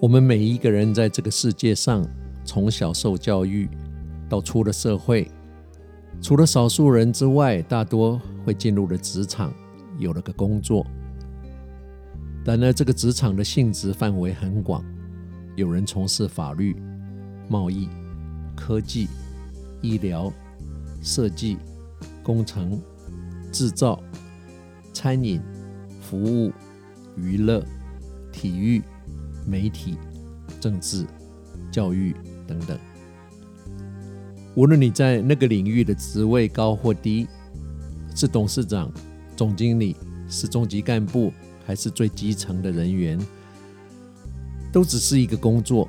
我们每一个人在这个世界上，从小受教育到出了社会，除了少数人之外，大多会进入了职场，有了个工作。然而，这个职场的性质范围很广，有人从事法律、贸易、科技、医疗、设计、工程、制造、餐饮、服务、娱乐、体育。媒体、政治、教育等等，无论你在那个领域的职位高或低，是董事长、总经理，是中级干部，还是最基层的人员，都只是一个工作。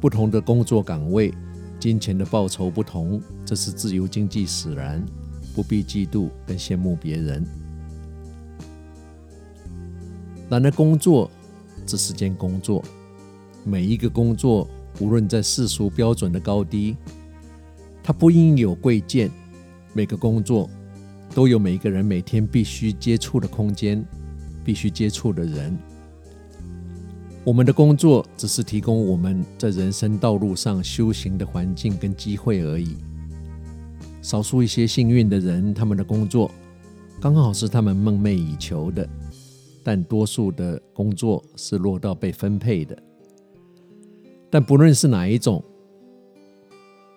不同的工作岗位，金钱的报酬不同，这是自由经济使然，不必嫉妒跟羡慕别人。懒得工作。只是件工作，每一个工作，无论在世俗标准的高低，它不应有贵贱。每个工作都有每一个人每天必须接触的空间，必须接触的人。我们的工作只是提供我们在人生道路上修行的环境跟机会而已。少数一些幸运的人，他们的工作刚好是他们梦寐以求的。但多数的工作是落到被分配的。但不论是哪一种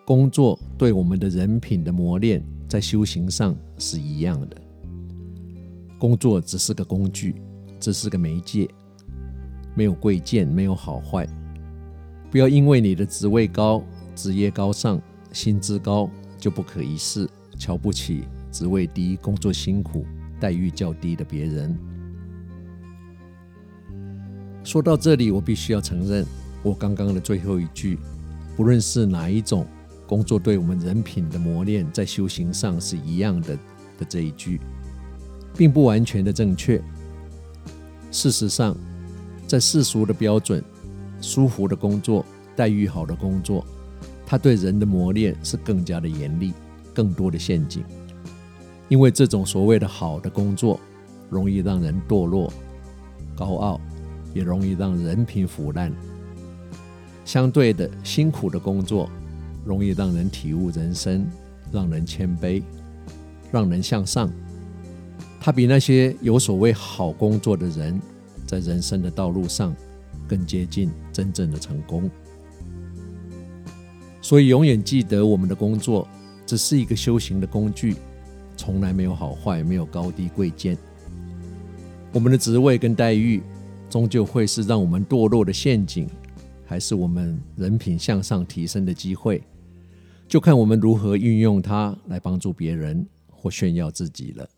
工作，对我们的人品的磨练，在修行上是一样的。工作只是个工具，只是个媒介，没有贵贱，没有好坏。不要因为你的职位高、职业高尚、薪资高，就不可一世，瞧不起职位低、工作辛苦、待遇较低的别人。说到这里，我必须要承认，我刚刚的最后一句，不论是哪一种工作，对我们人品的磨练，在修行上是一样的的这一句，并不完全的正确。事实上，在世俗的标准，舒服的工作、待遇好的工作，它对人的磨练是更加的严厉，更多的陷阱。因为这种所谓的好的工作，容易让人堕落、高傲。也容易让人品腐烂。相对的，辛苦的工作容易让人体悟人生，让人谦卑，让人向上。他比那些有所谓好工作的人，在人生的道路上更接近真正的成功。所以，永远记得，我们的工作只是一个修行的工具，从来没有好坏，没有高低贵贱。我们的职位跟待遇。终究会是让我们堕落的陷阱，还是我们人品向上提升的机会？就看我们如何运用它来帮助别人或炫耀自己了。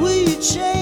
will you change?